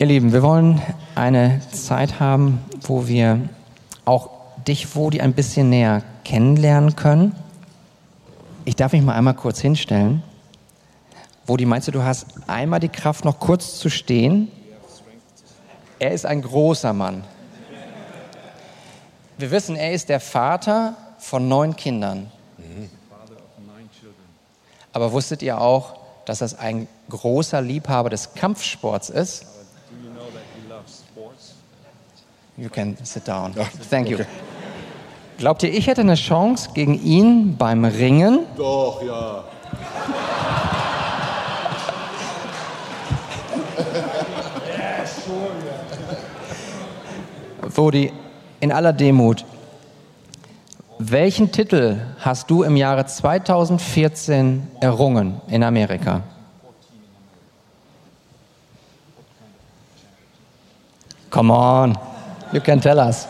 Ihr Lieben, wir wollen eine Zeit haben, wo wir auch dich, Wodi, ein bisschen näher kennenlernen können. Ich darf mich mal einmal kurz hinstellen. Wodi, meinst du, du hast einmal die Kraft, noch kurz zu stehen? Er ist ein großer Mann. Wir wissen, er ist der Vater von neun Kindern. Aber wusstet ihr auch, dass das ein großer Liebhaber des Kampfsports ist? You can sit down. Thank you. Glaubt ihr, ich hätte eine Chance gegen ihn beim Ringen? Doch, ja. Wodi, in aller Demut, welchen Titel hast du im Jahre 2014 errungen in Amerika? Come on, you can tell us.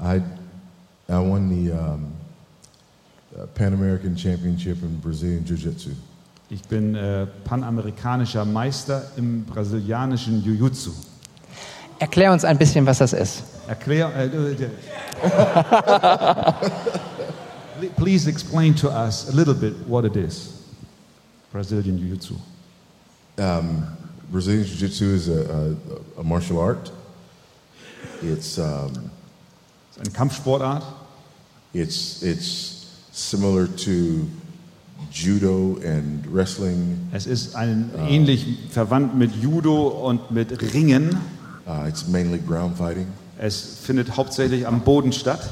I, I won the um, uh, Pan American Championship in Brazilian Jiu Jitsu. Ich bin äh, panamerikanischer Meister im brasilianischen Jiu-Jitsu. Erklär uns ein bisschen, was das ist. Erklär. Äh, äh, äh. Please explain to us a little bit what it is. Brazilian Jiu-Jitsu. Um, Brazilian Jiu Jitsu is a, a, a martial art. It's, um, ist eine Kampfsportart. it's, it's similar to judo and wrestling. Es ist ein, ähnlich verwandt mit Judo und mit Ringen. Uh, it's mainly ground fighting. Es findet hauptsächlich am Boden statt.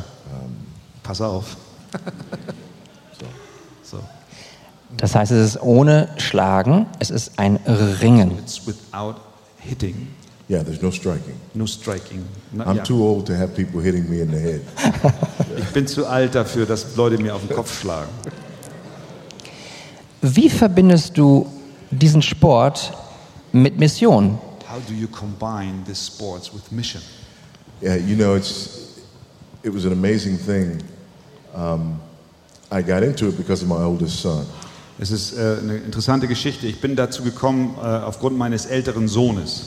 Pass auf. Das heißt, es ist ohne Schlagen, es ist ein Ringen. It's without hitting, Yeah, there's no striking. no striking. Na, I'm ja. too old to have people hitting me in the head. Ich bin zu alt dafür, dass Leute mir auf den Kopf schlagen. Wie verbindest du diesen Sport mit Mission? How do you combine these sports with mission? Yeah, you know, it's it was an amazing thing. Um, I got into it because of my oldest son. Es ist äh, eine interessante Geschichte. Ich bin dazu gekommen äh, aufgrund meines älteren Sohnes.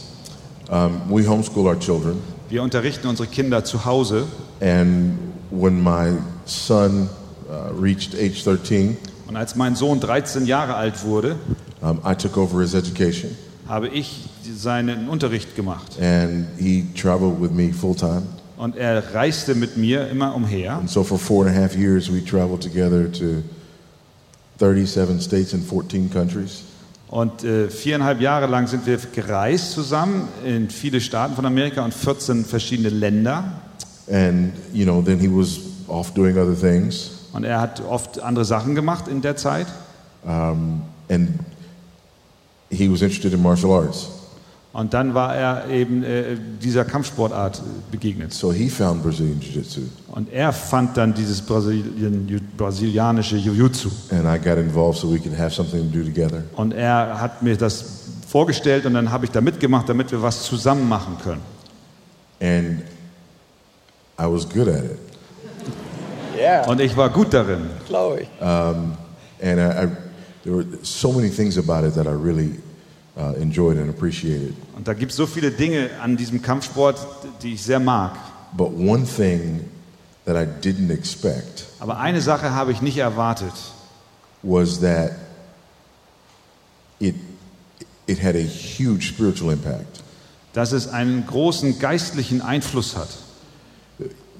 Um, we homeschool our children, Wir unterrichten unsere Kinder zu Hause and when my son uh, reached age 13, und als mein Sohn 13 Jahre alt wurde, um, I took over his education, habe ich seinen Unterricht gemacht. and he traveled with me full time. Und er reiste mit mir immer umher. And so for four and a half years, we traveled together to 37 states and 14 countries. Und äh, viereinhalb Jahre lang sind wir gereist zusammen in viele Staaten von Amerika und 14 verschiedene Länder. And you know, then he was off doing other things. Und er hat oft andere Sachen gemacht in der Zeit. um, and he was interested in martial arts. Und dann war er eben äh, dieser Kampfsportart begegnet. So he found Brazilian Jiu Jitsu, Und er fand dann dieses Brasilien, brasilianische Jiu-Jitsu. and I got involved so we could have something to do together. Und er hat mir das vorgestellt und dann habe ich da mitgemacht, damit wir was zusammen machen können. And I was good at it. Und ich war gut darin. Glaube ich. And I, I, there were so many things about it that I really uh, enjoyed and appreciated. Und da gibt es so viele Dinge an diesem Kampfsport, die ich sehr mag. But one thing that I didn't expect Aber eine Sache habe ich nicht erwartet. was that it, it had a huge spiritual impact. dass es einen großen geistlichen Einfluss hat.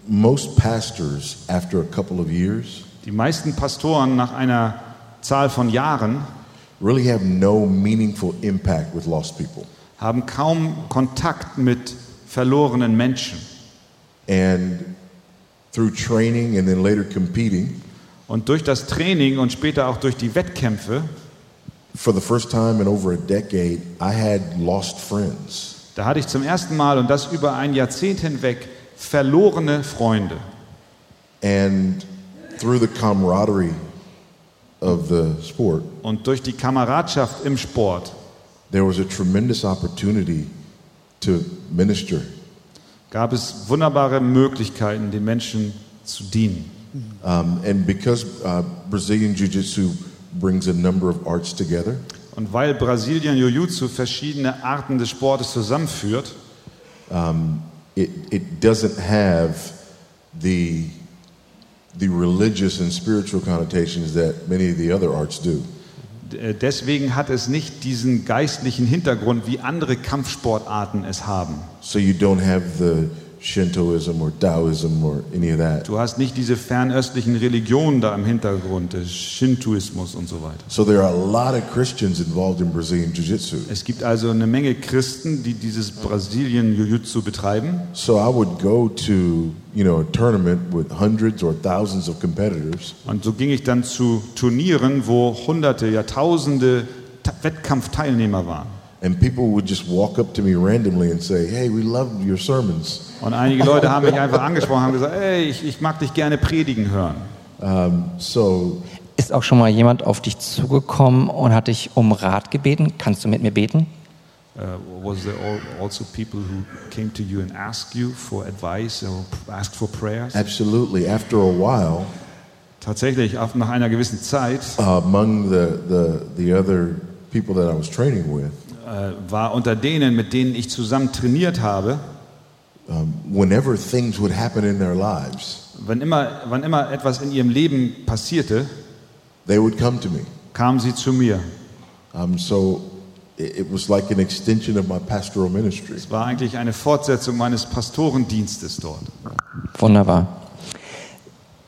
Most pastors, after a couple of years, Die meisten Pastoren nach einer Zahl von Jahren really have no meaningful impact with lost people. haben kaum Kontakt mit verlorenen Menschen. And through training and then later competing, Und durch das Training und später auch durch die Wettkämpfe, for the first time in over a decade, I had lost friends. da hatte ich zum ersten Mal und das über ein Jahrzehnt hinweg verlorene Freunde. And through the camaraderie of the sport, Und durch die Kameradschaft im Sport there was a tremendous opportunity to minister. gab es wunderbare Möglichkeiten, den Menschen zu dienen. Um, and because uh, Brazilian Jiu Jitsu brings a number of arts together, Und weil Brasilien Jiu-Jitsu verschiedene Arten des Sportes zusammenführt, it, it doesn't have the, the religious and spiritual connotations that many of the other arts do. äh, deswegen hat es nicht diesen geistlichen Hintergrund, wie andere Kampfsportarten es haben. So you don't have the Shintoism or Taoism or any of that. Du hast nicht diese fernöstlichen Religionen da im Hintergrund, des Shintoismus und so weiter. So there are a lot of Christians involved in Brazilian Jiu Jitsu. Es gibt also eine Menge Christen, die dieses Brasilien Jiu-Jitsu betreiben. So I would go to, you know, a tournament with hundreds or thousands of competitors, Und so ging ich dann zu Turnieren, wo Hunderte, ja Tausende Ta Wettkampfteilnehmer waren. and people would just walk up to me randomly and say, "Hey, we love your sermons." Und einige Leute haben mich einfach angesprochen, haben gesagt, ey, ich, ich mag dich gerne predigen hören. So Ist auch schon mal jemand auf dich zugekommen und hat dich um Rat gebeten? Kannst du mit mir beten? Uh, was there al- also people who came to you and asked you for advice or asked for prayers? absolutely, after a while, Tatsächlich, nach einer gewissen Zeit among the, the the other people that I was training with, äh, war unter denen, mit denen ich zusammen trainiert habe, whenever things would happen in their lives, wann immer, wann immer etwas in ihrem Leben passierte, they would come to me. kamen sie zu mir. Um, so it, it was like an extension of my pastoral ministry. Es war eigentlich eine Fortsetzung meines Pastorendienstes dort. Wunderbar.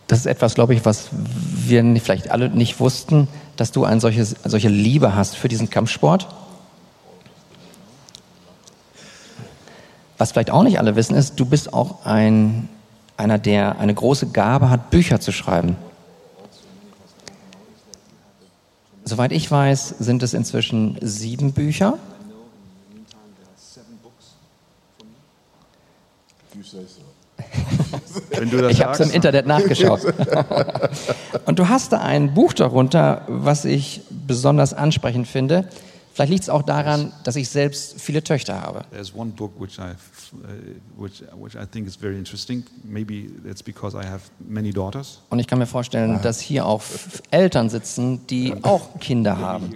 Das ist etwas, glaube ich, was wir vielleicht alle nicht wussten, dass du eine solche, solche Liebe hast für diesen Kampfsport. Was vielleicht auch nicht alle wissen, ist, du bist auch ein, einer, der eine große Gabe hat, Bücher zu schreiben. Soweit ich weiß, sind es inzwischen sieben Bücher. Ich habe es im. Internet nachgeschaut. Und du hast da ein Buch darunter, was ich besonders ansprechend finde. Vielleicht liegt es auch daran, dass ich selbst viele Töchter habe. There's one book which I, uh, which, which I think is very interesting. Maybe that's because I have many daughters. Und ich kann mir vorstellen, dass hier auch F- Eltern sitzen, die auch Kinder haben.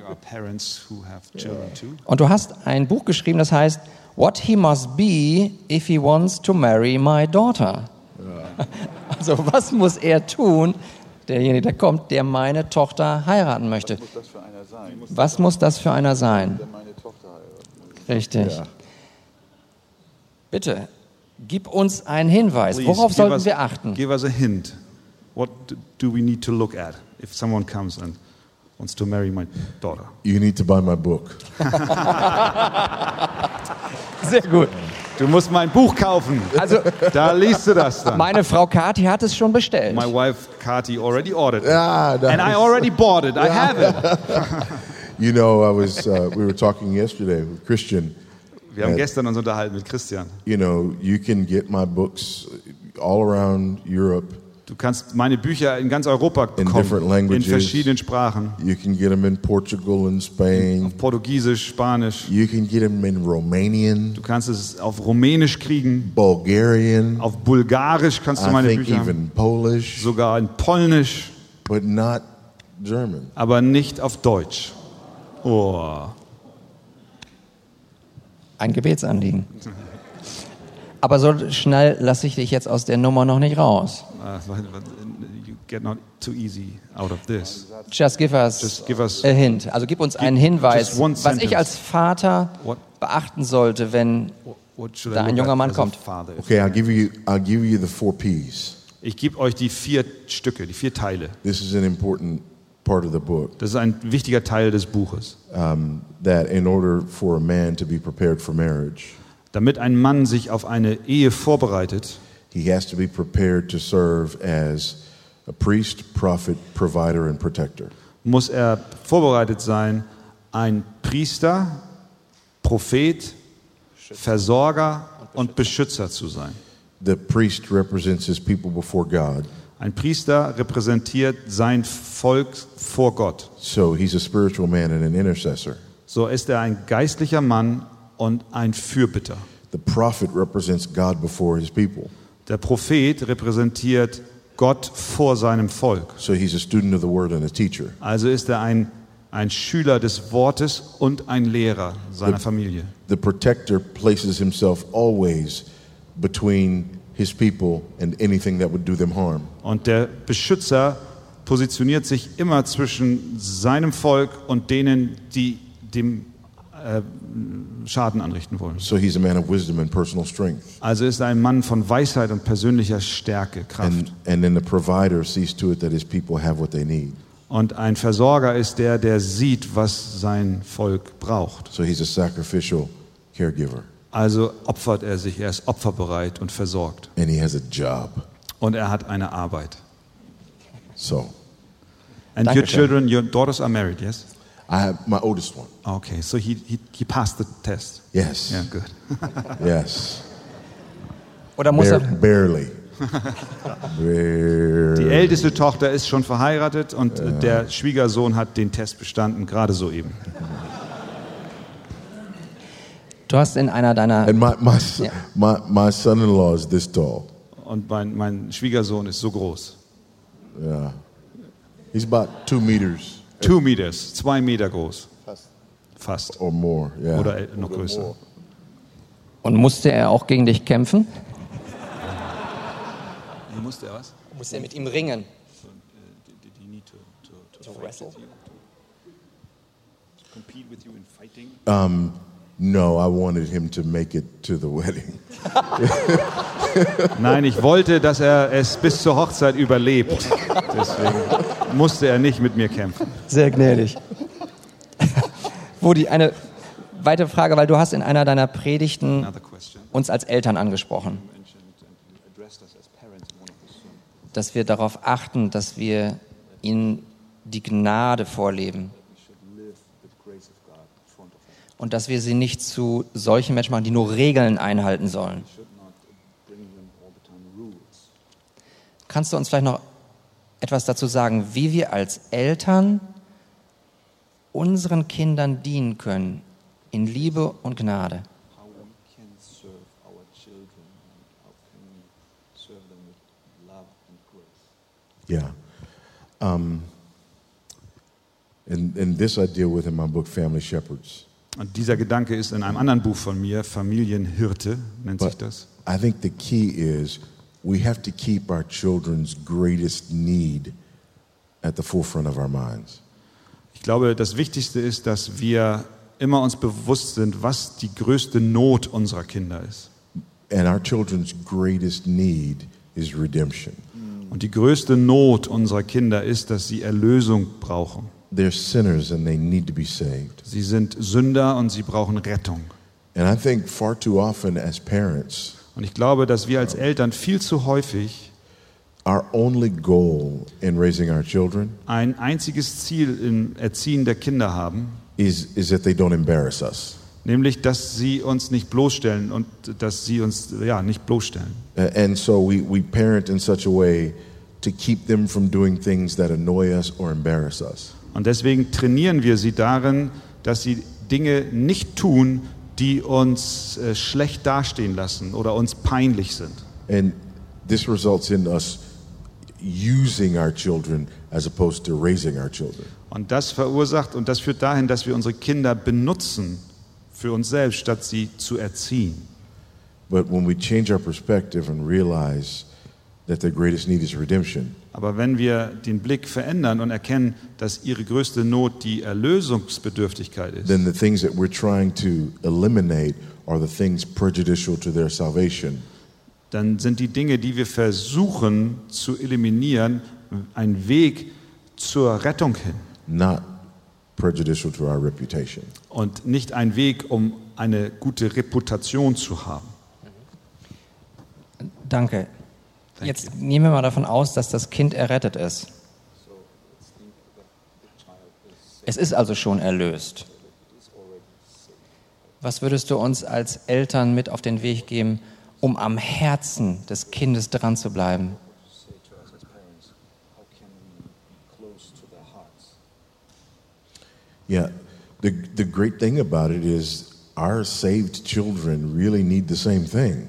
Und du hast ein Buch geschrieben, das heißt What he must be if he wants to marry my daughter. Also was muss er tun, derjenige, der kommt, der meine Tochter heiraten möchte? Was muss das für einer sein? Richtig. Bitte, gib uns einen Hinweis. Please, Worauf give sollten us- wir achten? Give us a hint. What do- do we need to look at if someone comes and wants to marry my daughter? You need to buy my book. Sehr gut. Du musst mein Buch kaufen. Also Da liest du das dann. meine Frau Kathi hat es schon bestellt. My wife Kati already ordered it. Ah, no. And I already bought it. I have it. You know, I was. Uh, we were talking yesterday with Christian. Wir haben gestern uns unterhalten mit Christian. You know, you can get my books all around Europe. Du kannst meine Bücher in ganz Europa In bekommen. In languages. verschiedenen Sprachen. You can get them in Portugal and Spain. Portugiesisch, Spanisch. You can get them in Romanian, Du kannst es auf Rumänisch kriegen. Bulgarian. Auf Bulgarisch kannst du I meine think Bücher even Polish, Sogar in Polnisch. but not German. aber nicht auf Deutsch. Oh. Ein Gebetsanliegen. Aber so schnell lasse ich dich jetzt aus der Nummer noch nicht raus. Uh, you get not too easy out of this. Just give us, Just give us- a hint. Also gib uns einen Hinweis, was ich als Vater What- beachten sollte, wenn Da ein junger Mann kommt. father? Okay, I'll give you. I'll give you the four P's. Ich gebe euch die vier Stücke, die vier Teile. This is an important part of the book. Das ist ein wichtiger Teil des Buches. Um, that in order for a man to be prepared for marriage, Damit ein Mann sich auf eine Ehe vorbereitet, he has to be prepared to serve as a priest, prophet, provider, and protector. muss er vorbereitet sein, ein Priester, Prophet, Versorger und Beschützer zu sein. The priest represents his people before God, Ein Priester repräsentiert sein Volk vor Gott. so he's a spiritual man and an intercessor. So ist er ein geistlicher Mann und ein Fürbitter. The prophet represents God before his people, Der Prophet repräsentiert Gott vor seinem Volk. so he's a student of the word and a teacher. Also ist er ein ein Schüler des Wortes und ein Lehrer seiner Familie. The protector places himself always between his people and anything that would do them harm. Und der Beschützer positioniert sich immer zwischen seinem Volk und denen, die dem äh, Schaden anrichten wollen. So he's a man of wisdom and personal strength. Also ist er ein Mann von Weisheit und persönlicher Stärke, Kraft. And, and then the provider sees to it that his people have what they need. Und ein Versorger ist der, der sieht, was sein Volk braucht. So he's a sacrificial caregiver. Also opfert er sich, er ist opferbereit und versorgt. And he has a job. Und er hat eine Arbeit. So And your Dankeschön. children, your daughters are married, yes? I have my oldest one. Okay, so he, he, he passed the test. Yes. Yeah, good. Yes. Oder muss Bare- er, barely. barely. Die älteste Tochter ist schon verheiratet und äh, der Schwiegersohn hat den Test bestanden, gerade soeben. du hast in einer deiner, And my, my, son- Yeah. my, my son-in-law is this tall. Und mein, mein Schwiegersohn ist so groß. Yeah. He's about two meters Two meters, zwei Meter groß. Fast. or more. Yeah. Oder äh, noch größer. und musste er auch gegen dich kämpfen? Wie musste er was? Musste er mit ihm ringen? compete with you in fighting? Um, no, I wanted him to make it to the wedding. Nein, ich wollte, dass er es bis zur Hochzeit überlebt. Deswegen musste er nicht mit mir kämpfen. Sehr gnädig. Wodi, eine weitere Frage, weil du hast in einer deiner Predigten uns als Eltern angesprochen, dass wir darauf achten, dass wir ihnen die Gnade vorleben und dass wir sie nicht zu solchen Menschen machen, die nur Regeln einhalten sollen. Kannst du uns vielleicht noch etwas dazu sagen, wie wir als Eltern unseren Kindern dienen können in Liebe und Gnade? Yeah. Um, and, and this I deal with in my book, Family Shepherds. Und dieser Gedanke ist in einem anderen Buch von mir, Familienhirte nennt sich But das. I think the key is we have to keep our children's greatest need at the forefront of our minds. Ich glaube, das Wichtigste ist, dass wir immer uns bewusst sind, was die größte Not unserer Kinder ist. And our children's greatest need is redemption. Und die größte Not unserer Kinder ist, dass sie Erlösung brauchen. They're sinners and they need to be saved. Sie sind Sünder und sie brauchen Rettung. And I think far too often as parents, Und ich glaube, dass wir als Eltern viel zu häufig our only goal in raising our children ein einziges Ziel im Erziehen der Kinder haben, is, is that they don't embarrass us. nämlich dass sie uns nicht bloßstellen und dass sie uns ja nicht bloßstellen. And so we, we parent in such a way to keep them from doing things that annoy us or embarrass us. Und deswegen trainieren wir sie darin, dass sie Dinge nicht tun, die uns äh, schlecht dastehen lassen oder uns peinlich sind. And this results in us using our children as opposed to raising our children. Und das verursacht und das führt dahin, dass wir unsere Kinder benutzen für uns selbst, statt sie zu erziehen. But when we change our perspective and realize that their greatest need is redemption, Aber wenn wir den Blick verändern und erkennen, dass ihre größte Not die Erlösungsbedürftigkeit ist, then the things that we're trying to eliminate are the things prejudicial to their salvation. dann sind die Dinge, die wir versuchen zu eliminieren, ein Weg zur Rettung hin not prejudicial to our reputation. und nicht ein Weg, um eine gute Reputation zu haben. Danke. Jetzt nehmen wir mal davon aus, dass das Kind errettet ist. Es ist also schon erlöst. Was würdest du uns als Eltern mit auf den Weg geben, um am Herzen des Kindes dran zu bleiben? Yeah, the, the great thing about it is our saved children really need the same thing.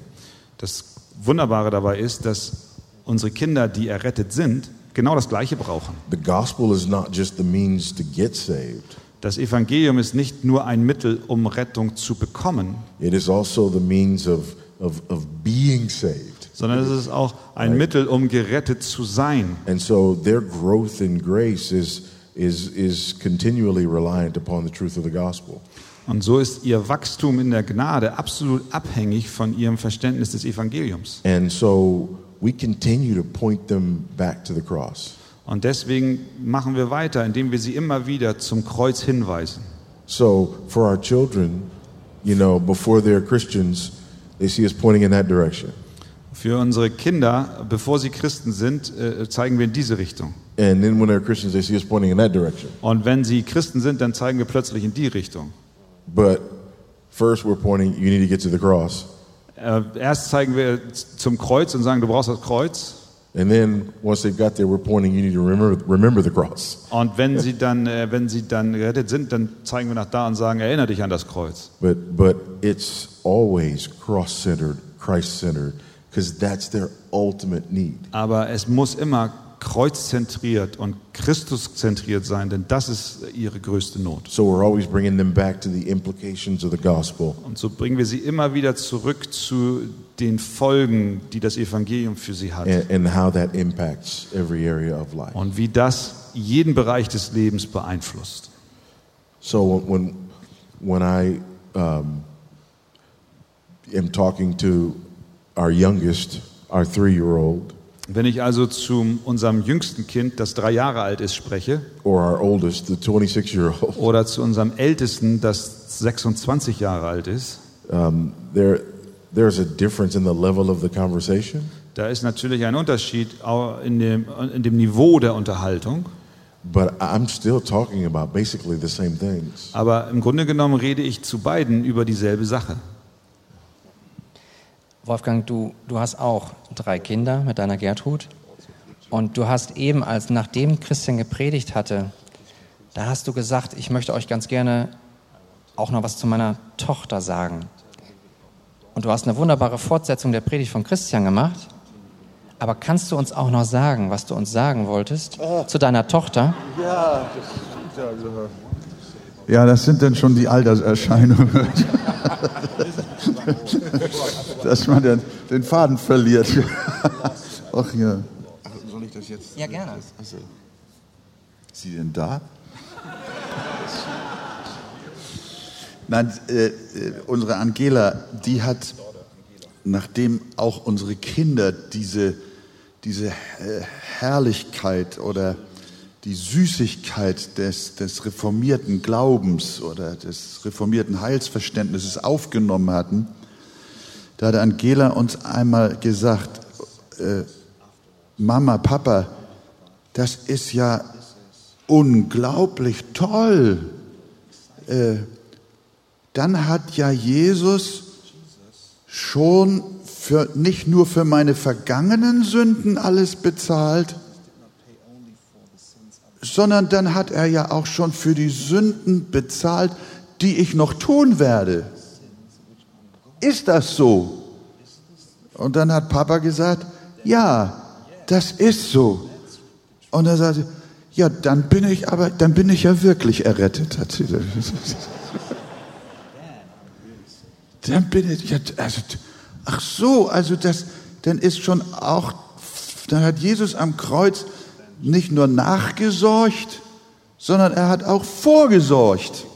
Das Wunderbare dabei ist, dass unsere Kinder, die errettet sind, genau das Gleiche brauchen. The gospel is not just the means to get saved, Das Evangelium ist nicht nur ein Mittel, um Rettung zu bekommen, it is also the means of, of, of being saved. sondern es ist auch ein Mittel, um gerettet zu sein. And so their growth in grace is, is, is continually reliant upon the truth of the gospel. Und so ist ihr Wachstum in der Gnade absolut abhängig von ihrem Verständnis des Evangeliums. And so we continue to point them back to the cross. Und deswegen machen wir weiter, indem wir sie immer wieder zum Kreuz hinweisen. So for our children, you know, before they're Christians, they see us pointing in that direction. Für unsere Kinder, bevor sie Christen sind, äh, zeigen wir in diese Richtung. And then when they're Christians, they see us pointing in that direction. Und wenn sie Christen sind, dann zeigen wir plötzlich in die Richtung. But first, we're pointing, you need to get to the cross. Äh, Erst zeigen wir zum Kreuz und sagen, du brauchst das Kreuz. And then once they've got there, we're pointing, you need to remember, remember the cross. Und wenn sie dann, äh, wenn sie dann gerettet sind, dann zeigen wir nach da und sagen, erinnere dich an das Kreuz. But, but it's always cross centered, Christ centered, because that's their ultimate need. Aber es muss immer kreuzzentriert und Christuszentriert sein, denn das ist ihre größte Not. So we're always bringing them back to the implications of the gospel. Und so bringen wir sie immer wieder zurück zu den Folgen, die das Evangelium für sie hat. and, and how that impacts every area of life. Und wie das jeden Bereich des Lebens beeinflusst. So when when I um, am talking to our youngest, our three-year-old, Wenn ich also zu unserem jüngsten Kind, das drei Jahre alt ist, spreche, or our oldest, the 26-year-old, oder zu unserem ältesten, das 26 Jahre alt ist, um, there there's a difference in the level of the conversation, da ist natürlich ein Unterschied auch in dem, in dem Niveau der Unterhaltung. but I'm still talking about basically the same things. Aber im Grunde genommen rede ich zu beiden über dieselbe Sache. Wolfgang, du, du hast auch drei Kinder mit deiner Gertrud. Und du hast eben, als nachdem Christian gepredigt hatte, da hast du gesagt, ich möchte euch ganz gerne auch noch was zu meiner Tochter sagen. Und du hast eine wunderbare Fortsetzung der Predigt von Christian gemacht. Aber kannst du uns auch noch sagen, was du uns sagen wolltest zu deiner Tochter? Ja, das sind dann schon die Alterserscheinungen. Dass man den, den Faden verliert. Ach ja. Soll ich das jetzt? Ja, gerne. Ist sie denn da? Nein, äh, äh, unsere Angela, die hat, nachdem auch unsere Kinder diese, diese äh, Herrlichkeit oder die Süßigkeit des, des reformierten Glaubens oder des reformierten Heilsverständnisses aufgenommen hatten, da hat Angela uns einmal gesagt, äh, Mama, Papa, das ist ja unglaublich toll. Äh, dann hat ja Jesus schon für, nicht nur für meine vergangenen Sünden alles bezahlt, sondern dann hat er ja auch schon für die Sünden bezahlt, die ich noch tun werde. Ist das so? Und dann hat Papa gesagt, ja, das ist so. Und er sagte, ja, dann bin ich aber, dann bin ich ja wirklich errettet. Hat sie gesagt. Dann bin ich, ja, also, ach so, also das, dann ist schon auch, dann hat Jesus am Kreuz nicht nur nachgesorgt, sondern er hat auch vorgesorgt.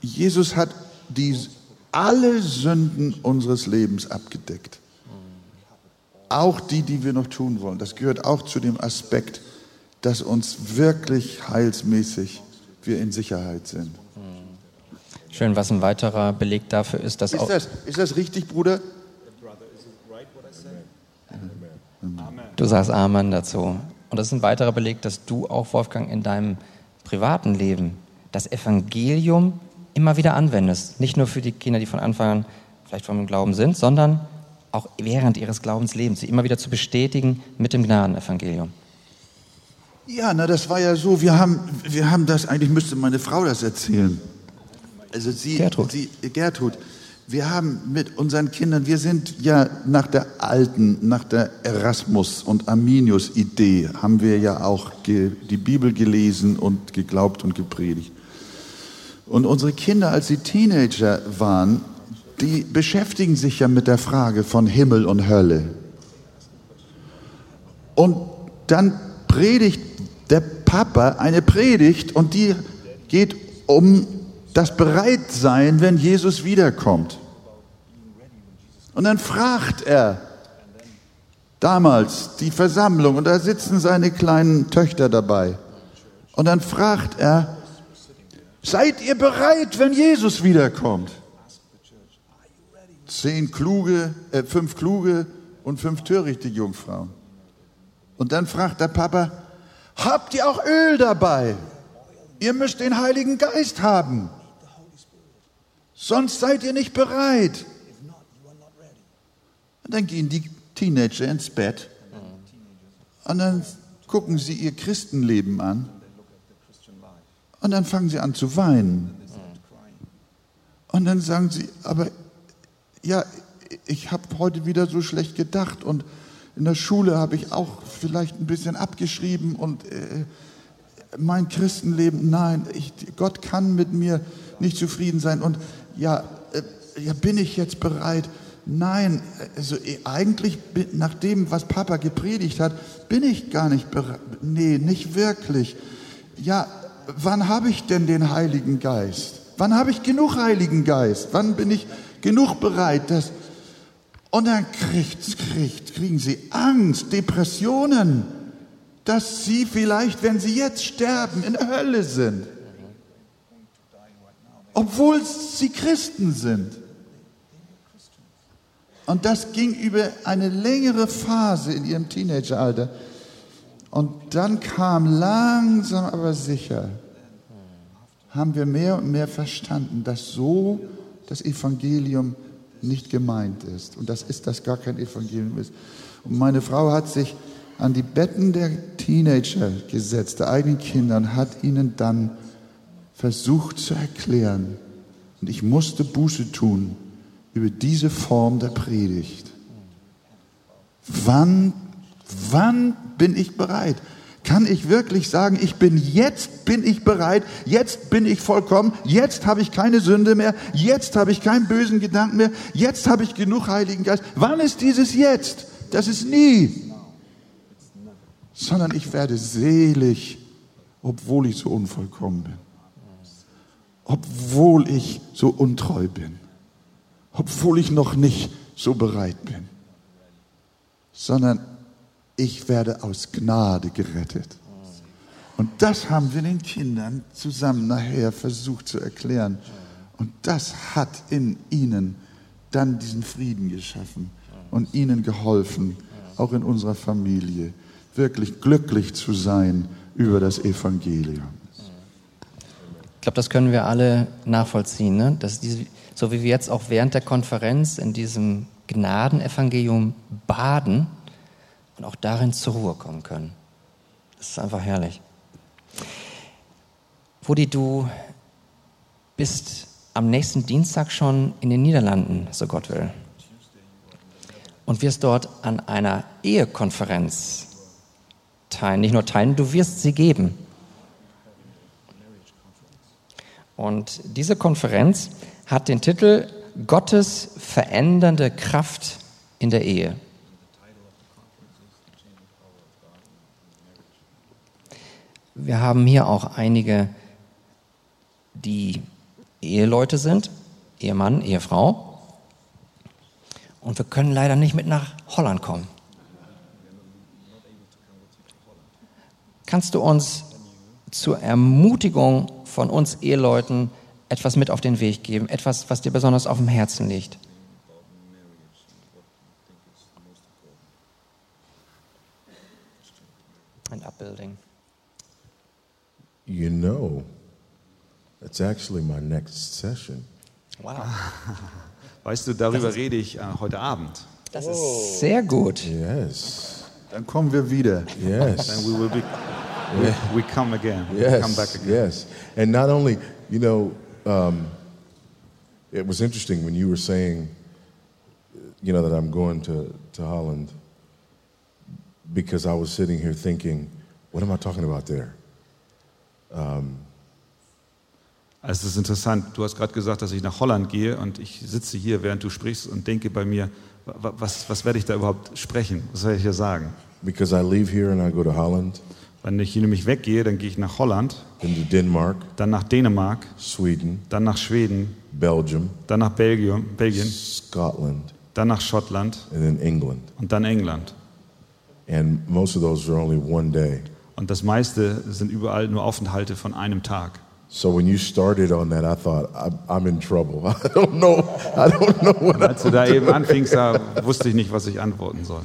Jesus hat die, alle Sünden unseres Lebens abgedeckt. Auch die, die wir noch tun wollen. Das gehört auch zu dem Aspekt, dass uns wirklich heilsmäßig wir in Sicherheit sind. Schön, was ein weiterer Beleg dafür ist, dass Ist auch, das, ist das richtig, Bruder? du sagst Amen dazu. Und das ist ein weiterer Beleg, dass du auch, Wolfgang, in deinem privaten Leben das Evangelium immer wieder anwendest. Nicht nur für die Kinder, die von Anfang an vielleicht vom Glauben sind, sondern auch während ihres Glaubenslebens, sie immer wieder zu bestätigen mit dem Gnadenevangelium. Ja, na, das war ja so. Wir haben, wir haben das, eigentlich müsste meine Frau das erzählen. Also sie, Gertrud. Sie, Gertrud, wir haben mit unseren Kindern, wir sind ja nach der alten, nach der Erasmus- und Arminius-Idee, haben wir ja auch die Bibel gelesen und geglaubt und gepredigt. Und unsere Kinder, als sie Teenager waren, die beschäftigen sich ja mit der Frage von Himmel und Hölle. Und dann predigt der Papa eine Predigt und die geht um das Bereitsein, wenn Jesus wiederkommt. Und dann fragt er damals die Versammlung und da sitzen seine kleinen Töchter dabei. Und dann fragt er, seid ihr bereit, wenn Jesus wiederkommt? Zehn kluge, äh, fünf kluge und fünf törichte Jungfrauen. Und dann fragt der Papa, habt ihr auch Öl dabei? Ihr müsst den Heiligen Geist haben. Sonst seid ihr nicht bereit. Und dann gehen die Teenager ins Bett und dann gucken sie ihr Christenleben an und dann fangen sie an zu weinen. Und dann sagen sie, aber ja, ich habe heute wieder so schlecht gedacht und in der Schule habe ich auch vielleicht ein bisschen abgeschrieben und äh, mein Christenleben, nein, ich, Gott kann mit mir nicht zufrieden sein. Und ja, äh, ja, bin ich jetzt bereit? Nein, also äh, eigentlich nach dem, was Papa gepredigt hat, bin ich gar nicht bereit. Nee, nicht wirklich. Ja, wann habe ich denn den Heiligen Geist? Wann habe ich genug Heiligen Geist? Wann bin ich genug bereit? Dass und dann kriegt, kriegt, kriegen sie Angst, Depressionen, dass sie vielleicht, wenn sie jetzt sterben, in der Hölle sind obwohl sie Christen sind. Und das ging über eine längere Phase in ihrem Teenageralter. Und dann kam langsam aber sicher, haben wir mehr und mehr verstanden, dass so das Evangelium nicht gemeint ist und das ist, dass gar kein Evangelium ist. Und meine Frau hat sich an die Betten der Teenager gesetzt, der eigenen Kinder, und hat ihnen dann versucht zu erklären. Und ich musste Buße tun über diese Form der Predigt. Wann, wann bin ich bereit? Kann ich wirklich sagen, ich bin jetzt bin ich bereit, jetzt bin ich vollkommen, jetzt habe ich keine Sünde mehr, jetzt habe ich keinen bösen Gedanken mehr, jetzt habe ich genug Heiligen Geist. Wann ist dieses jetzt? Das ist nie. Sondern ich werde selig, obwohl ich so unvollkommen bin obwohl ich so untreu bin, obwohl ich noch nicht so bereit bin, sondern ich werde aus Gnade gerettet. Und das haben wir den Kindern zusammen nachher versucht zu erklären. Und das hat in ihnen dann diesen Frieden geschaffen und ihnen geholfen, auch in unserer Familie, wirklich glücklich zu sein über das Evangelium glaube, das können wir alle nachvollziehen, ne? dass diese, so wie wir jetzt auch während der Konferenz in diesem Gnadenevangelium baden und auch darin zur Ruhe kommen können. Das ist einfach herrlich. Wudi, du bist am nächsten Dienstag schon in den Niederlanden, so Gott will. Und wirst dort an einer Ehekonferenz teilen. Nicht nur teilen, du wirst sie geben. Und diese Konferenz hat den Titel Gottes verändernde Kraft in der Ehe. Wir haben hier auch einige, die Eheleute sind, Ehemann, Ehefrau. Und wir können leider nicht mit nach Holland kommen. Kannst du uns zur Ermutigung von uns Eheleuten etwas mit auf den Weg geben, etwas, was dir besonders auf dem Herzen liegt? Ein Upbuilding. You know, it's actually my next session. Wow. Weißt du, darüber ist, rede ich äh, heute Abend. Das ist sehr gut. Yes. Dann kommen wir wieder. Yes. Then we will be we, we come again. Yes. come back again. Yes. And not only, you know, um, It was interesting when you were saying, you know, that I'm going to, to Holland because I was sitting here thinking, what am I talking about there? Es ist interessant, du hast gerade gesagt, dass ich nach Holland gehe und ich sitze hier, während du sprichst und denke bei mir, wa- was, was werde ich da überhaupt sprechen? Was werde ich hier sagen? Because I leave here and I go to Holland, Wenn ich hier nämlich weggehe, dann gehe ich nach Holland, Denmark, dann nach Dänemark, Sweden, dann nach Schweden, Belgium, dann nach Belgien, Belgien Scotland, dann nach Schottland and then England. und dann England. And most of those are only one day. Und das meiste sind überall nur Aufenthalte von einem Tag. So when you started on that, I thought, I'm, I'm in trouble. I don't know. I don't know what I Als du da eben anfingst, da wusste ich nicht, was ich antworten soll.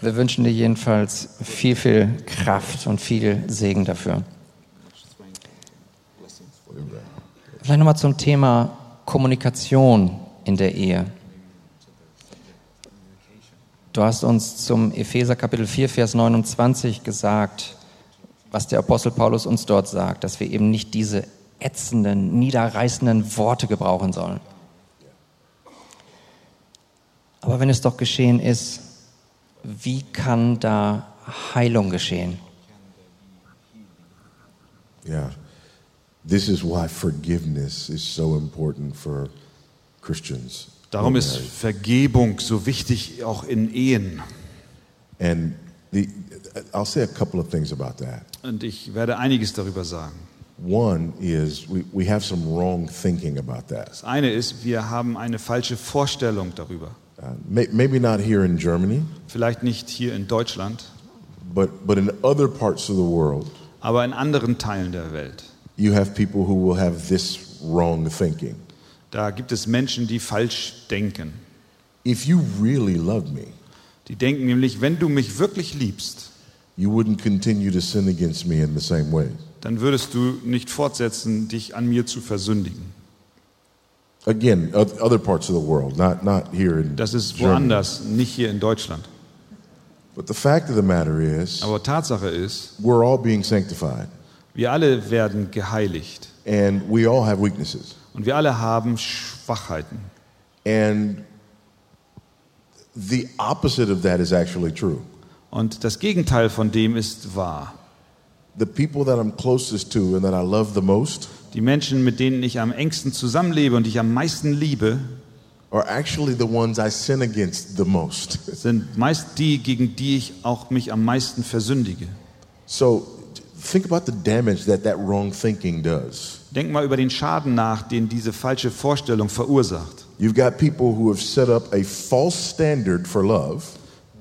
Wir wünschen dir jedenfalls viel, viel Kraft und viel Segen dafür. Vielleicht nochmal zum Thema Kommunikation in der Ehe. Du hast uns zum Epheser Kapitel 4, Vers 29 gesagt, was der Apostel Paulus uns dort sagt, dass wir eben nicht diese ätzenden, niederreißenden Worte gebrauchen sollen. Aber wenn es doch geschehen ist, wie kann da Heilung geschehen? Yeah. This is why forgiveness is so important for Christians. Darum ist. Vergebung so wichtig, auch in Ehen. And the, I'll say a couple of things about that. Und ich werde einiges darüber sagen. One is we, we have some wrong thinking about that. Das eine ist, wir haben eine falsche Vorstellung darüber. Uh, may, maybe not here in Germany, Vielleicht nicht hier in Deutschland, but, but in other parts of the world, aber in anderen Teilen der Welt. you have people who will have this wrong thinking. Da gibt es Menschen, die falsch denken. If you really love me, Die denken nämlich, wenn du mich wirklich liebst, you wouldn't continue to sin against me in the same way. dann würdest du nicht fortsetzen, dich an mir zu versündigen. Again, oth- other parts of the world, not, not here in Das ist Germany. woanders, nicht hier in Deutschland. But the fact of the matter is, Aber Tatsache ist, we're all being sanctified, wir alle werden geheiligt and we all have weaknesses. und wir alle haben Schwachheiten. And the opposite of that is actually true. Und das Gegenteil von dem ist wahr. The people that I'm closest to and that I love the most Die Menschen, mit denen ich am engsten zusammenlebe und die ich am meisten liebe, are actually the ones I sin against the most. sind meist die, gegen die ich auch mich am meisten versündige. So think about the damage that that wrong thinking does. Denk mal über den Schaden nach, den diese falsche Vorstellung verursacht. You've got people who have set up a false standard for love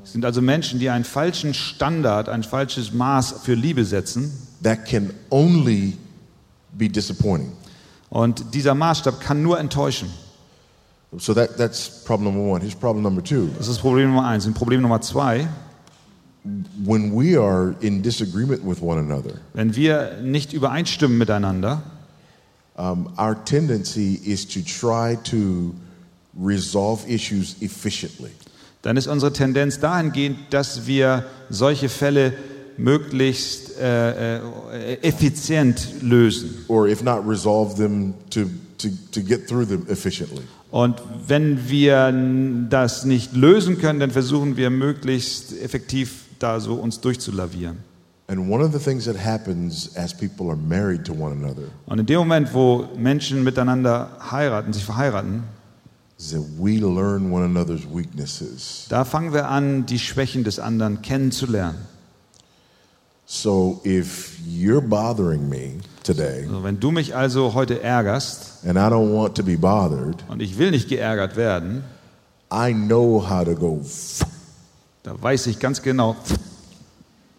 Es sind also Menschen, die einen falschen Standard, ein falsches Maß für Liebe setzen. that can only be disappointing. Und dieser Maßstab kann nur enttäuschen. So that, that's problem number one. Here's problem number two. Das ist Problem Nummer eins. Und Problem Nummer zwei, When we are in disagreement with one another, wenn wir nicht übereinstimmen miteinander, um, our tendency is to try to resolve issues efficiently. Dann ist unsere Tendenz dahingehend, dass wir solche Fälle möglichst äh, äh, effizient lösen. or if not resolve them to, to, to get through them efficiently. Und wenn wir das nicht lösen können, dann versuchen wir möglichst effektiv da so uns durchzulavieren. And one of the things that happens as people are married to one another Und in dem Moment, wo Menschen miteinander heiraten, sich verheiraten, da fangen wir an, die Schwächen des anderen kennenzulernen. So if you're bothering me today Also wenn du mich also heute ärgerst and I don't want to be bothered, und ich will nicht geärgert werden, I know how to go da weiß ich ganz genau,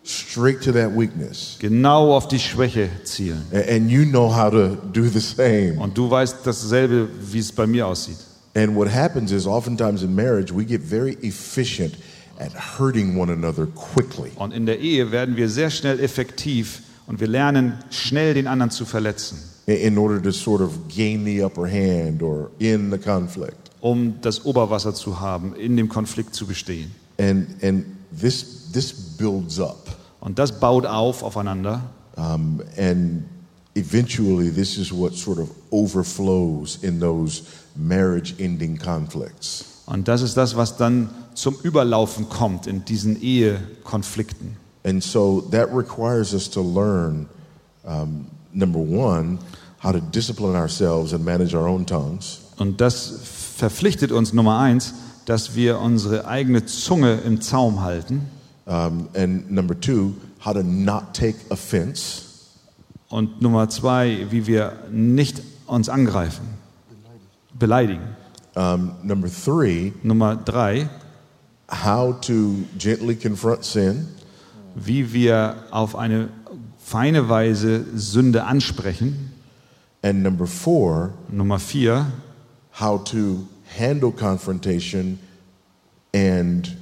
straight to that weakness. genau auf die Schwäche zielen. And you know how to do the same. Und du weißt dasselbe, wie es bei mir aussieht. And what happens is oftentimes in marriage, we get very efficient at hurting one another quickly. Und in der Ehe werden wir sehr schnell effektiv und wir lernen schnell den anderen zu verletzen, in- order to sort of gain the upper hand or in the conflict. um das Oberwasser zu haben, in dem Konflikt zu bestehen. And, and this, this builds up. Und das baut auf aufeinander. Um, and eventually, this is what sort of overflows in those marriage ending conflicts. Und das ist das, was dann zum Überlaufen kommt in diesen Ehekonflikten. And so that requires us to learn, um, number one, how to discipline ourselves and manage our own tongues. Und das verpflichtet uns Nummer eins, dass wir unsere eigene Zunge im Zaum halten. Um, and number two, how to not take offense. Und Nummer zwei, wie wir nicht uns angreifen, beleidigen. Um, number three, Nummer drei, how to gently confront sin. wie wir auf eine feine Weise Sünde ansprechen. And number four, Nummer vier, how to handle confrontation and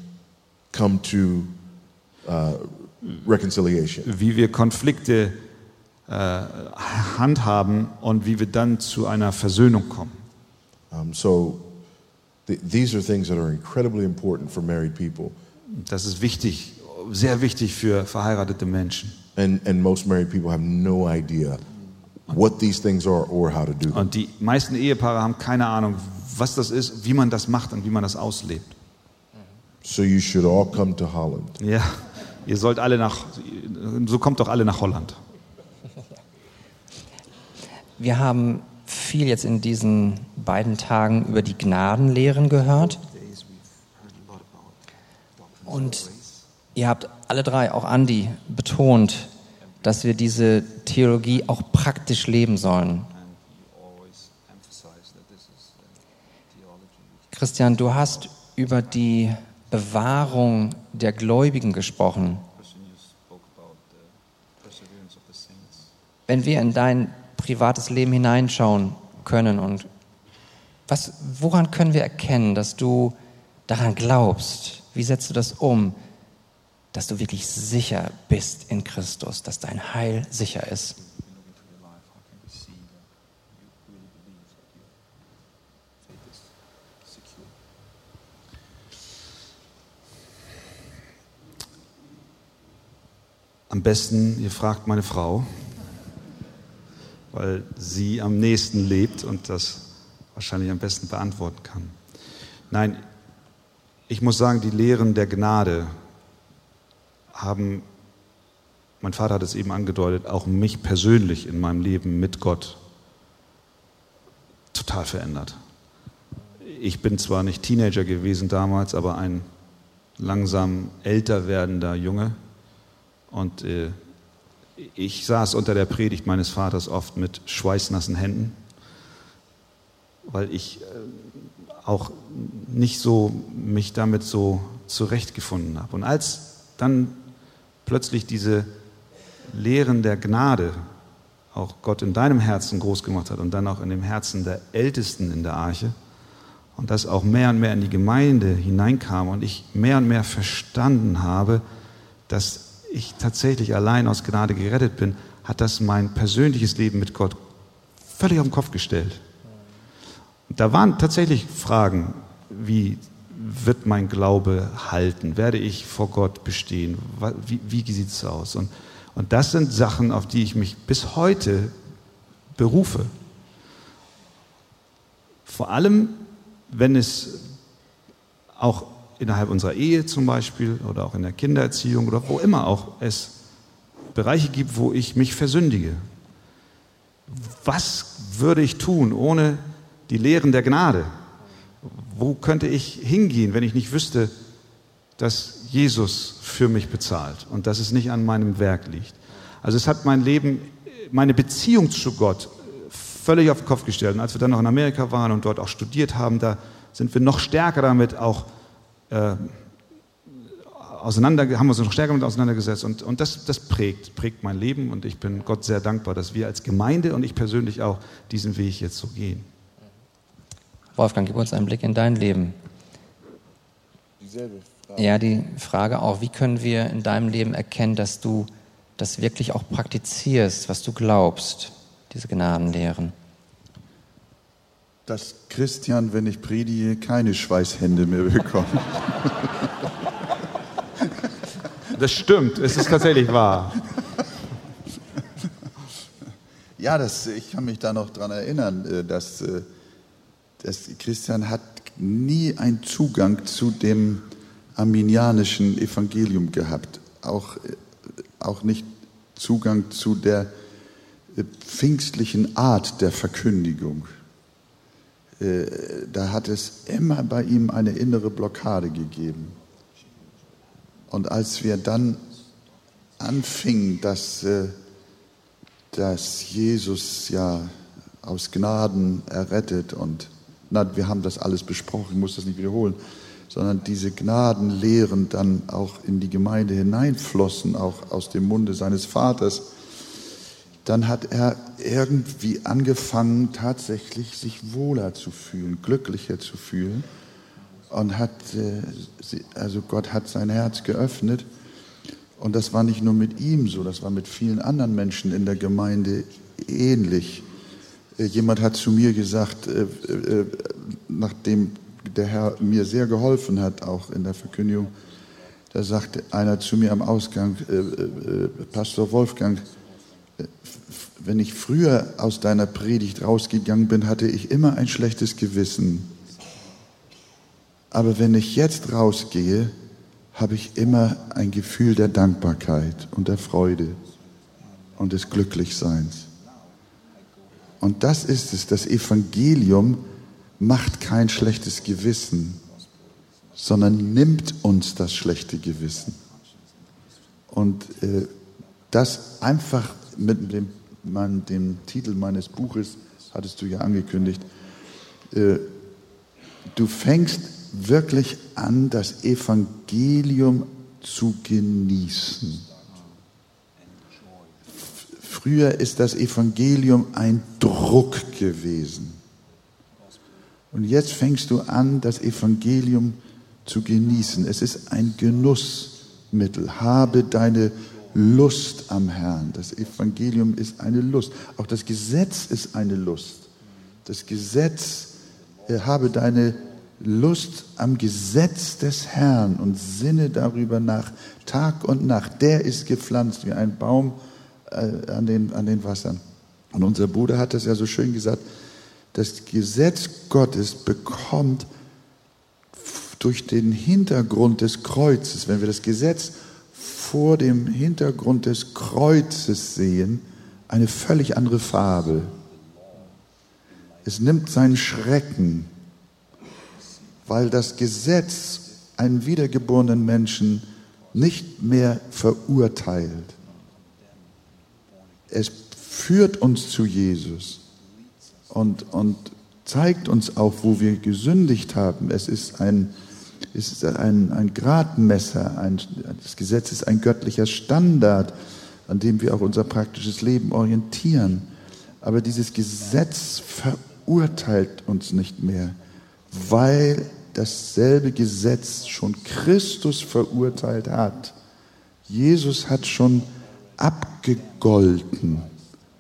come to uh, reconciliation. wie wir Konflikte handhaben und wie wir dann zu einer Versöhnung kommen. Um, so th- these are things that are incredibly important for married people. Das ist wichtig, sehr wichtig für verheiratete Menschen. And, and most married people have no idea what these things are or how to do them. Und die meisten Ehepaare haben keine Ahnung, was das ist, wie man das macht und wie man das auslebt. So you should all come to Holland. Ja, ihr sollt alle nach, so kommt doch alle nach Holland. Wir haben viel jetzt in diesen beiden Tagen über die Gnadenlehren gehört. Und ihr habt alle drei, auch Andi, betont, dass wir diese Theologie auch praktisch leben sollen. Christian, du hast über die Bewahrung der Gläubigen gesprochen. Wenn wir in dein privates Leben hineinschauen können und was, woran können wir erkennen, dass du daran glaubst? Wie setzt du das um, dass du wirklich sicher bist in Christus, dass dein Heil sicher ist? Am besten, ihr fragt meine Frau, weil sie am nächsten lebt und das wahrscheinlich am besten beantworten kann. Nein, ich muss sagen, die Lehren der Gnade haben, mein Vater hat es eben angedeutet, auch mich persönlich in meinem Leben mit Gott total verändert. Ich bin zwar nicht Teenager gewesen damals, aber ein langsam älter werdender Junge. Und äh, ich saß unter der Predigt meines Vaters oft mit schweißnassen Händen, weil ich äh, auch nicht so mich damit so zurechtgefunden habe. Und als dann plötzlich diese Lehren der Gnade auch Gott in deinem Herzen groß gemacht hat und dann auch in dem Herzen der Ältesten in der Arche und das auch mehr und mehr in die Gemeinde hineinkam und ich mehr und mehr verstanden habe, dass ich tatsächlich allein aus Gnade gerettet bin, hat das mein persönliches Leben mit Gott völlig auf den Kopf gestellt. Da waren tatsächlich Fragen, wie wird mein Glaube halten? Werde ich vor Gott bestehen? Wie, wie sieht es aus? Und, und das sind Sachen, auf die ich mich bis heute berufe. Vor allem, wenn es auch innerhalb unserer Ehe zum Beispiel oder auch in der Kindererziehung oder wo immer auch es Bereiche gibt, wo ich mich versündige. Was würde ich tun ohne die Lehren der Gnade? Wo könnte ich hingehen, wenn ich nicht wüsste, dass Jesus für mich bezahlt und dass es nicht an meinem Werk liegt? Also es hat mein Leben, meine Beziehung zu Gott völlig auf den Kopf gestellt. Und als wir dann noch in Amerika waren und dort auch studiert haben, da sind wir noch stärker damit auch äh, auseinander, haben wir uns noch stärker damit auseinandergesetzt. Und, und das, das prägt, prägt mein Leben. Und ich bin Gott sehr dankbar, dass wir als Gemeinde und ich persönlich auch diesen Weg jetzt so gehen. Wolfgang, gib uns einen Blick in dein Leben. Dieselbe Frage. Ja, die Frage auch, wie können wir in deinem Leben erkennen, dass du das wirklich auch praktizierst, was du glaubst, diese Gnadenlehren? Dass Christian, wenn ich predige, keine Schweißhände mehr bekommt. Das stimmt, es ist tatsächlich wahr. Ja, das, ich kann mich da noch dran erinnern, äh, dass, äh, dass Christian hat nie einen Zugang zu dem arminianischen Evangelium gehabt, auch, äh, auch nicht Zugang zu der pfingstlichen Art der Verkündigung. Da hat es immer bei ihm eine innere Blockade gegeben. Und als wir dann anfingen, dass dass Jesus ja aus Gnaden errettet und na, wir haben das alles besprochen, ich muss das nicht wiederholen, sondern diese Gnadenlehren dann auch in die Gemeinde hineinflossen, auch aus dem Munde seines Vaters, dann hat er irgendwie angefangen, tatsächlich sich wohler zu fühlen, glücklicher zu fühlen und hat, äh, also Gott hat sein Herz geöffnet und das war nicht nur mit ihm so, das war mit vielen anderen Menschen in der Gemeinde ähnlich. Äh, jemand hat zu mir gesagt, äh, nachdem der Herr mir sehr geholfen hat, auch in der Verkündigung, da sagte einer zu mir am Ausgang, Pastor Wolfgang, wenn ich früher aus deiner Predigt rausgegangen bin, hatte ich immer ein schlechtes Gewissen. Aber wenn ich jetzt rausgehe, habe ich immer ein Gefühl der Dankbarkeit und der Freude und des Glücklichseins. Und das ist es, das Evangelium macht kein schlechtes Gewissen, sondern nimmt uns das schlechte Gewissen. Und äh, das einfach mit dem, man, dem Titel meines Buches, hattest du ja angekündigt, äh, du fängst wirklich an, das Evangelium zu genießen. Früher ist das Evangelium ein Druck gewesen. Und jetzt fängst du an, das Evangelium zu genießen. Es ist ein Genussmittel. Habe deine Lust am Herrn. Das Evangelium ist eine Lust. Auch das Gesetz ist eine Lust. Das Gesetz, habe deine Lust am Gesetz des Herrn und sinne darüber nach, Tag und Nacht. Der ist gepflanzt wie ein Baum äh, an, den, an den Wassern. Und unser Bruder hat das ja so schön gesagt, das Gesetz Gottes bekommt durch den Hintergrund des Kreuzes, wenn wir das Gesetz vor dem Hintergrund des Kreuzes sehen, eine völlig andere Farbe. Es nimmt seinen Schrecken weil das Gesetz einen wiedergeborenen Menschen nicht mehr verurteilt. Es führt uns zu Jesus und, und zeigt uns auch, wo wir gesündigt haben. Es ist ein, ist ein, ein Gradmesser, ein, das Gesetz ist ein göttlicher Standard, an dem wir auch unser praktisches Leben orientieren. Aber dieses Gesetz verurteilt uns nicht mehr weil dasselbe Gesetz schon Christus verurteilt hat. Jesus hat schon abgegolten,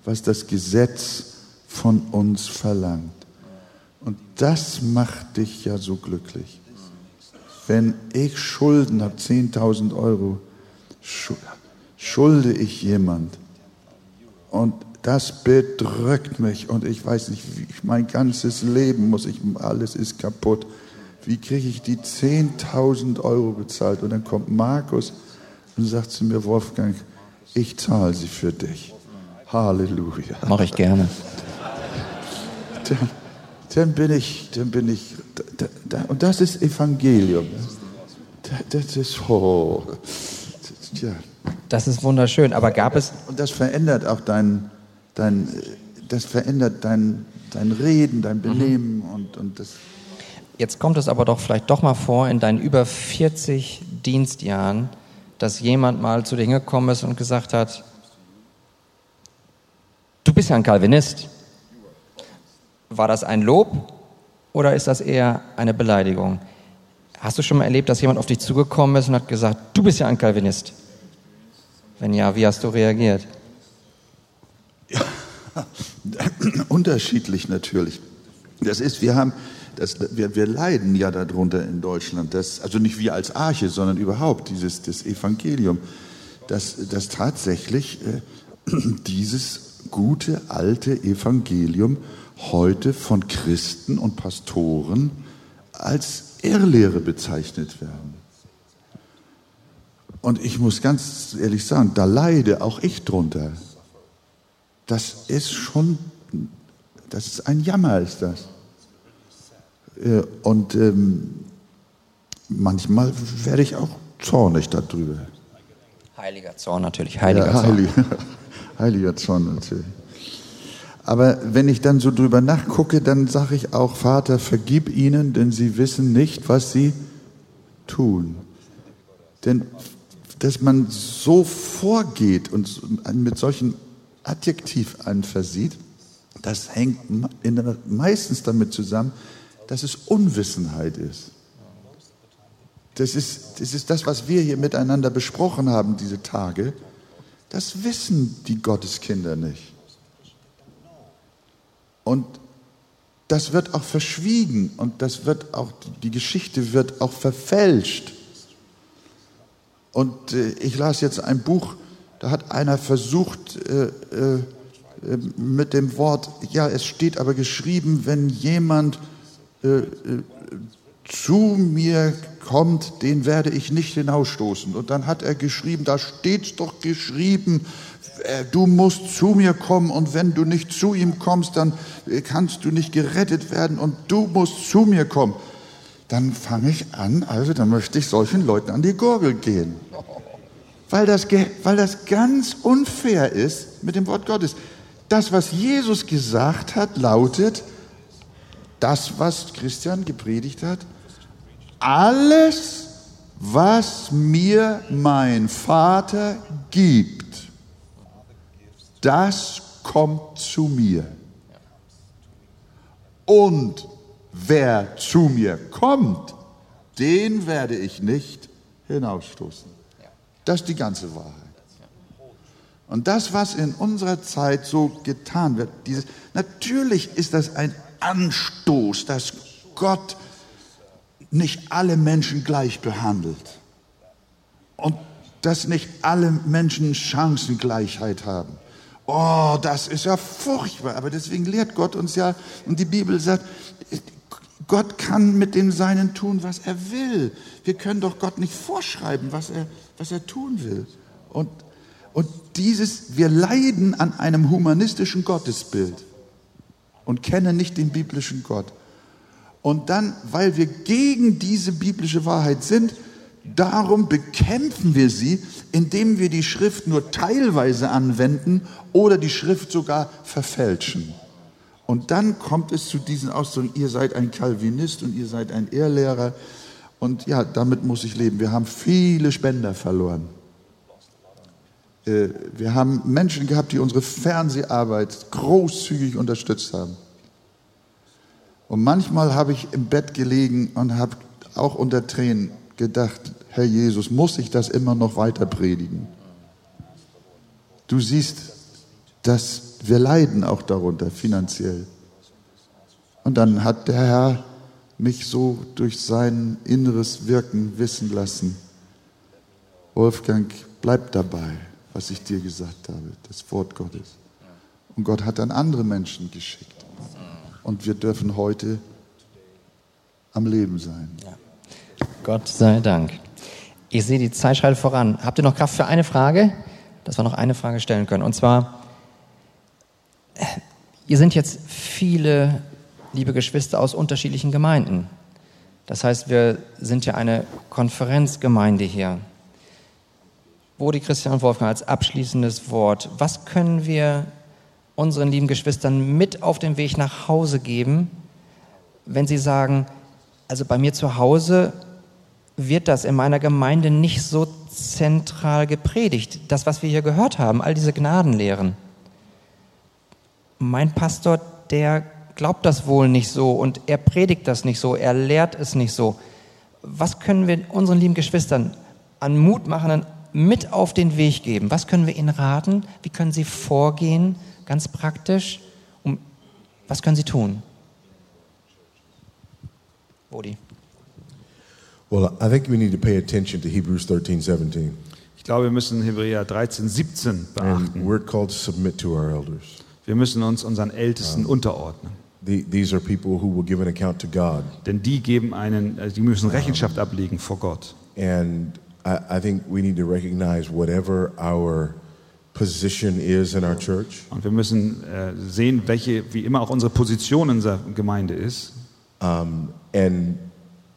was das Gesetz von uns verlangt. Und das macht dich ja so glücklich. Wenn ich Schulden habe, 10.000 Euro, schulde ich jemand und das bedrückt mich und ich weiß nicht, wie, mein ganzes Leben muss ich, alles ist kaputt. Wie kriege ich die 10.000 Euro bezahlt? Und dann kommt Markus und sagt zu mir, Wolfgang, ich zahle sie für dich. Halleluja. Mache ich gerne. Dann, bin ich, dann bin ich, da, da, und das ist Evangelium. Das ist, oh, ja. Das ist wunderschön, aber gab es. Und das verändert auch deinen dein, das verändert dein, dein Reden, dein Benehmen mhm. und, und das. Jetzt kommt es aber doch vielleicht doch mal vor in deinen über 40 Dienstjahren, dass jemand mal zu dir hingekommen ist und gesagt hat, du bist ja ein Calvinist. War das ein Lob oder ist das eher eine Beleidigung? Hast du schon mal erlebt, dass jemand auf dich zugekommen ist und hat gesagt, du bist ja ein Calvinist? Wenn ja, wie hast du reagiert? Ja, unterschiedlich natürlich. Das ist, wir haben, das, wir, wir leiden ja darunter in Deutschland, dass, also nicht wir als Arche, sondern überhaupt dieses das Evangelium, dass, dass tatsächlich äh, dieses gute alte Evangelium heute von Christen und Pastoren als Irrlehre bezeichnet werden. Und ich muss ganz ehrlich sagen, da leide auch ich drunter. Das ist schon, das ist ein Jammer, ist das. Äh, Und ähm, manchmal werde ich auch zornig darüber. Heiliger Zorn natürlich, heiliger ja, Zorn. heiliger, heiliger Zorn natürlich. Aber wenn ich dann so drüber nachgucke, dann sage ich auch, Vater, vergib ihnen, denn sie wissen nicht, was sie tun. Denn dass man so vorgeht und mit solchen Adjektiv versieht, das hängt meistens damit zusammen, dass es Unwissenheit ist. Das ist, das ist das, was wir hier miteinander besprochen haben, diese Tage. Das wissen die Gotteskinder nicht. Und das wird auch verschwiegen und das wird auch, die Geschichte wird auch verfälscht. Und äh, ich las jetzt ein Buch, da hat einer versucht, äh, äh, äh, mit dem Wort, ja, es steht aber geschrieben, wenn jemand äh, äh, zu mir kommt, den werde ich nicht hinausstoßen. Und dann hat er geschrieben, da steht doch geschrieben, äh, du musst zu mir kommen und wenn du nicht zu ihm kommst, dann äh, kannst du nicht gerettet werden und du musst zu mir kommen. Dann fange ich an, also dann möchte ich solchen Leuten an die Gurgel gehen. Weil das, weil das ganz unfair ist mit dem Wort Gottes. Das, was Jesus gesagt hat, lautet, das, was Christian gepredigt hat, alles, was mir mein Vater gibt, das kommt zu mir. Und wer zu mir kommt, den werde ich nicht hinausstoßen. Das ist die ganze Wahrheit. Und das, was in unserer Zeit so getan wird, dieses, natürlich ist das ein Anstoß, dass Gott nicht alle Menschen gleich behandelt und dass nicht alle Menschen Chancengleichheit haben. Oh, das ist ja furchtbar, aber deswegen lehrt Gott uns ja, und die Bibel sagt, Gott kann mit dem Seinen tun, was er will. Wir können doch Gott nicht vorschreiben, was er, was er tun will. Und, und dieses, wir leiden an einem humanistischen Gottesbild und kennen nicht den biblischen Gott. Und dann, weil wir gegen diese biblische Wahrheit sind, darum bekämpfen wir sie, indem wir die Schrift nur teilweise anwenden oder die Schrift sogar verfälschen. Und dann kommt es zu diesen Ausdrücken, ihr seid ein Calvinist und ihr seid ein Irrlehrer. Und ja, damit muss ich leben. Wir haben viele Spender verloren. Äh, Wir haben Menschen gehabt, die unsere Fernseharbeit großzügig unterstützt haben. Und manchmal habe ich im Bett gelegen und habe auch unter Tränen gedacht, Herr Jesus, muss ich das immer noch weiter predigen? Du siehst, dass wir leiden auch darunter finanziell. Und dann hat der Herr mich so durch sein inneres Wirken wissen lassen. Wolfgang, bleib dabei, was ich dir gesagt habe, das Wort Gottes. Und Gott hat dann andere Menschen geschickt. Und wir dürfen heute am Leben sein. Gott sei Dank. Ich sehe die Zeit schreitet voran. Habt ihr noch Kraft für eine Frage? Dass wir noch eine Frage stellen können. Und zwar, äh, ihr sind jetzt viele, liebe Geschwister, aus unterschiedlichen Gemeinden. Das heißt, wir sind ja eine Konferenzgemeinde hier. Bodi Christian Wolfgang als abschließendes Wort. Was können wir unseren lieben Geschwistern mit auf den Weg nach Hause geben, wenn sie sagen, also bei mir zu Hause wird das in meiner Gemeinde nicht so zentral gepredigt. Das, was wir hier gehört haben, all diese Gnadenlehren. Mein Pastor, der glaubt das wohl nicht so und er predigt das nicht so, er lehrt es nicht so. Was können wir unseren lieben Geschwistern an Mutmachenden mit auf den Weg geben? Was können wir ihnen raten? Wie können sie vorgehen, ganz praktisch? Um, was können sie tun? Bodi. Well, I think we need to pay attention to Hebrews 13, 17. Ich glaube, wir müssen Hebräer 13, 17 And beachten. we're called to submit to our elders. Wir müssen uns unseren Ältesten unterordnen. The, these are people who will give an account to God. Denn die geben einen, äh, die müssen Rechenschaft ablegen vor Gott. And I, I think we need to recognize whatever our position is in our church, Und wir müssen äh, sehen, welche, wie immer auch unsere Position in unserer Gemeinde ist. um, and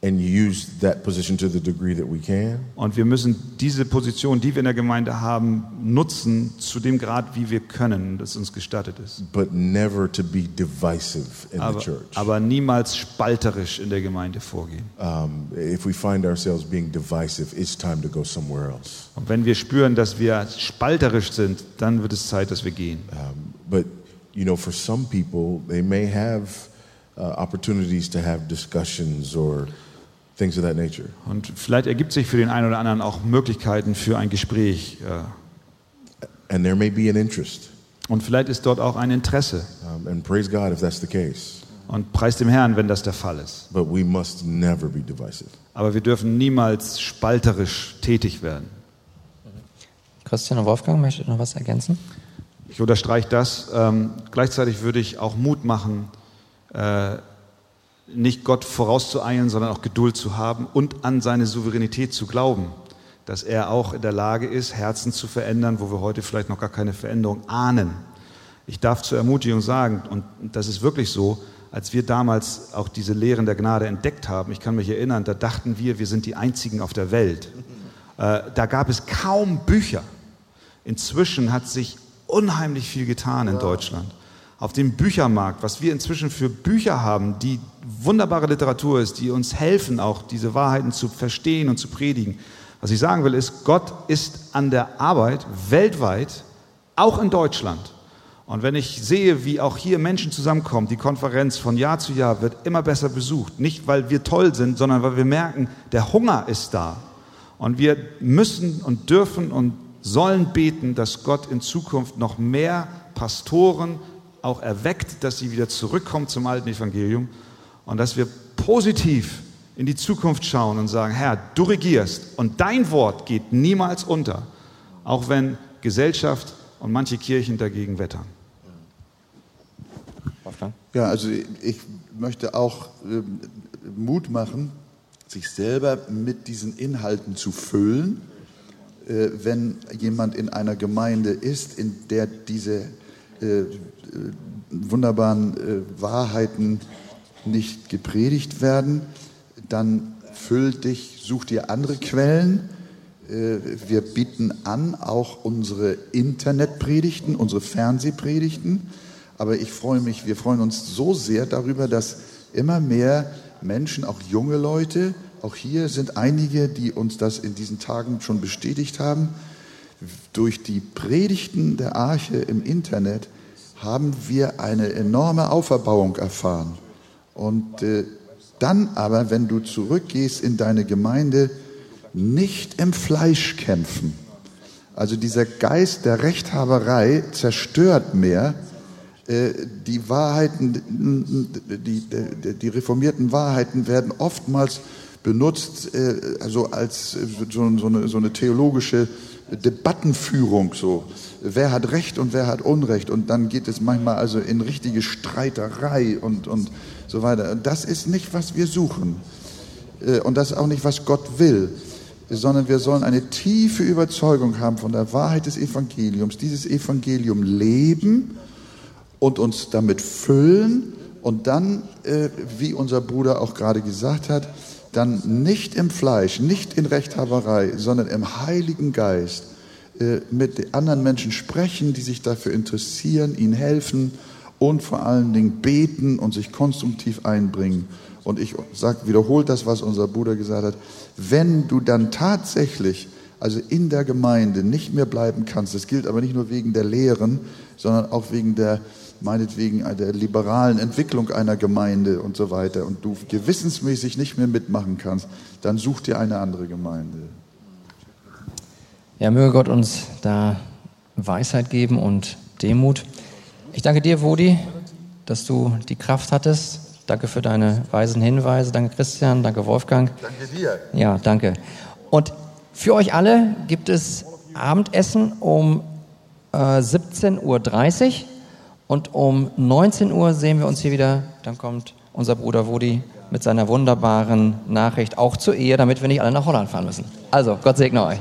and use that position to the degree that we can. Und wir müssen diese Position, die wir in der Gemeinde haben, nutzen zu dem Grad, wie wir können, das uns gestattet ist. but never to be divisive in Aber, the church. aber niemals spalterisch in der Gemeinde vorgehen. Um, if we find ourselves being divisive, it's time to go somewhere else. Und wenn wir spüren, dass wir spalterisch sind, dann wird es Zeit, dass wir gehen. Um, but you know, for some people, they may have uh, opportunities to have discussions or things of that nature. Und vielleicht ergibt sich für den einen oder anderen auch Möglichkeiten für ein Gespräch. äh, And there may be an interest. Und vielleicht ist dort auch ein Interesse. Um, and praise God if that's the case. Und preis dem Herrn, wenn das der Fall ist. But we must never be divisive. Aber wir dürfen niemals spalterisch tätig werden. Christian und Wolfgang, möchtet ihr noch was ergänzen? Ich unterstreiche das. Ähm, gleichzeitig würde ich auch Mut machen, äh, nicht Gott vorauszueilen, sondern auch Geduld zu haben und an seine Souveränität zu glauben, dass er auch in der Lage ist, Herzen zu verändern, wo wir heute vielleicht noch gar keine Veränderung ahnen. Ich darf zur Ermutigung sagen, und das ist wirklich so, als wir damals auch diese Lehren der Gnade entdeckt haben, ich kann mich erinnern, da dachten wir, wir sind die Einzigen auf der Welt. Äh, da gab es kaum Bücher. Inzwischen hat sich unheimlich viel getan in Deutschland. Auf dem Büchermarkt, was wir inzwischen für Bücher haben, die wunderbare Literatur ist, die uns helfen, auch diese Wahrheiten zu verstehen und zu predigen. Was ich sagen will, ist, Gott ist an der Arbeit weltweit, auch in Deutschland. Und wenn ich sehe, wie auch hier Menschen zusammenkommen, die Konferenz von Jahr zu Jahr wird immer besser besucht. Nicht, weil wir toll sind, sondern weil wir merken, der Hunger ist da. Und wir müssen und dürfen und sollen beten, dass Gott in Zukunft noch mehr Pastoren auch erweckt, dass sie wieder zurückkommen zum alten Evangelium und dass wir positiv in die Zukunft schauen und sagen, Herr, du regierst und dein Wort geht niemals unter, auch wenn Gesellschaft und manche Kirchen dagegen wettern. Wolfgang? Ja, also ich möchte auch ähm, Mut machen, sich selber mit diesen Inhalten zu füllen, äh, wenn jemand in einer Gemeinde ist, in der diese äh, wunderbaren äh, Wahrheiten nicht gepredigt werden, dann füll dich, such dir andere Quellen. Äh, Wir bieten an auch unsere Internetpredigten, unsere Fernsehpredigten. Aber ich freue mich, wir freuen uns so sehr darüber, dass immer mehr Menschen, auch junge Leute, auch hier sind einige, die uns das in diesen Tagen schon bestätigt haben, durch die Predigten der Arche im Internet haben wir eine enorme Auferbauung erfahren. Und äh, dann aber, wenn du zurückgehst in deine Gemeinde, nicht im Fleisch kämpfen. Also dieser Geist der Rechthaberei zerstört mehr. Äh, Die Wahrheiten, die, die, die reformierten Wahrheiten werden oftmals benutzt, äh, also als so, so, eine, so eine theologische Debattenführung so. Wer hat Recht und wer hat Unrecht? Und dann geht es manchmal also in richtige Streiterei und, und so weiter. Das ist nicht, was wir suchen. Äh, Und das ist auch nicht, was Gott will. Sondern wir sollen eine tiefe Überzeugung haben von der Wahrheit des Evangeliums, dieses Evangelium leben und uns damit füllen und dann, äh, wie unser Bruder auch gerade gesagt hat, dann nicht im Fleisch, nicht in Rechthaberei, sondern im Heiligen Geist äh, mit anderen Menschen sprechen, die sich dafür interessieren, ihnen helfen und vor allen Dingen beten und sich konstruktiv einbringen. Und ich sag, wiederholt das, was unser Bruder gesagt hat. Wenn du dann tatsächlich, also in der Gemeinde nicht mehr bleiben kannst, das gilt aber nicht nur wegen der Lehren, sondern auch wegen der, meinetwegen der liberalen Entwicklung einer Gemeinde und so weiter und du gewissensmäßig nicht mehr mitmachen kannst, dann such dir eine andere Gemeinde. Ja, möge Gott uns da Weisheit geben und Demut. Ich danke dir, Wodi, dass du die Kraft hattest. Danke für deine weisen Hinweise. Danke, Christian. Danke, Wolfgang. Danke dir. Ja, danke. Und für euch alle gibt es Abendessen um äh, 17.30 Uhr und um 19 Uhr sehen wir uns hier wieder. Dann kommt unser Bruder Wodi mit seiner wunderbaren Nachricht auch zur Ehe, damit wir nicht alle nach Holland fahren müssen. Also, Gott segne euch.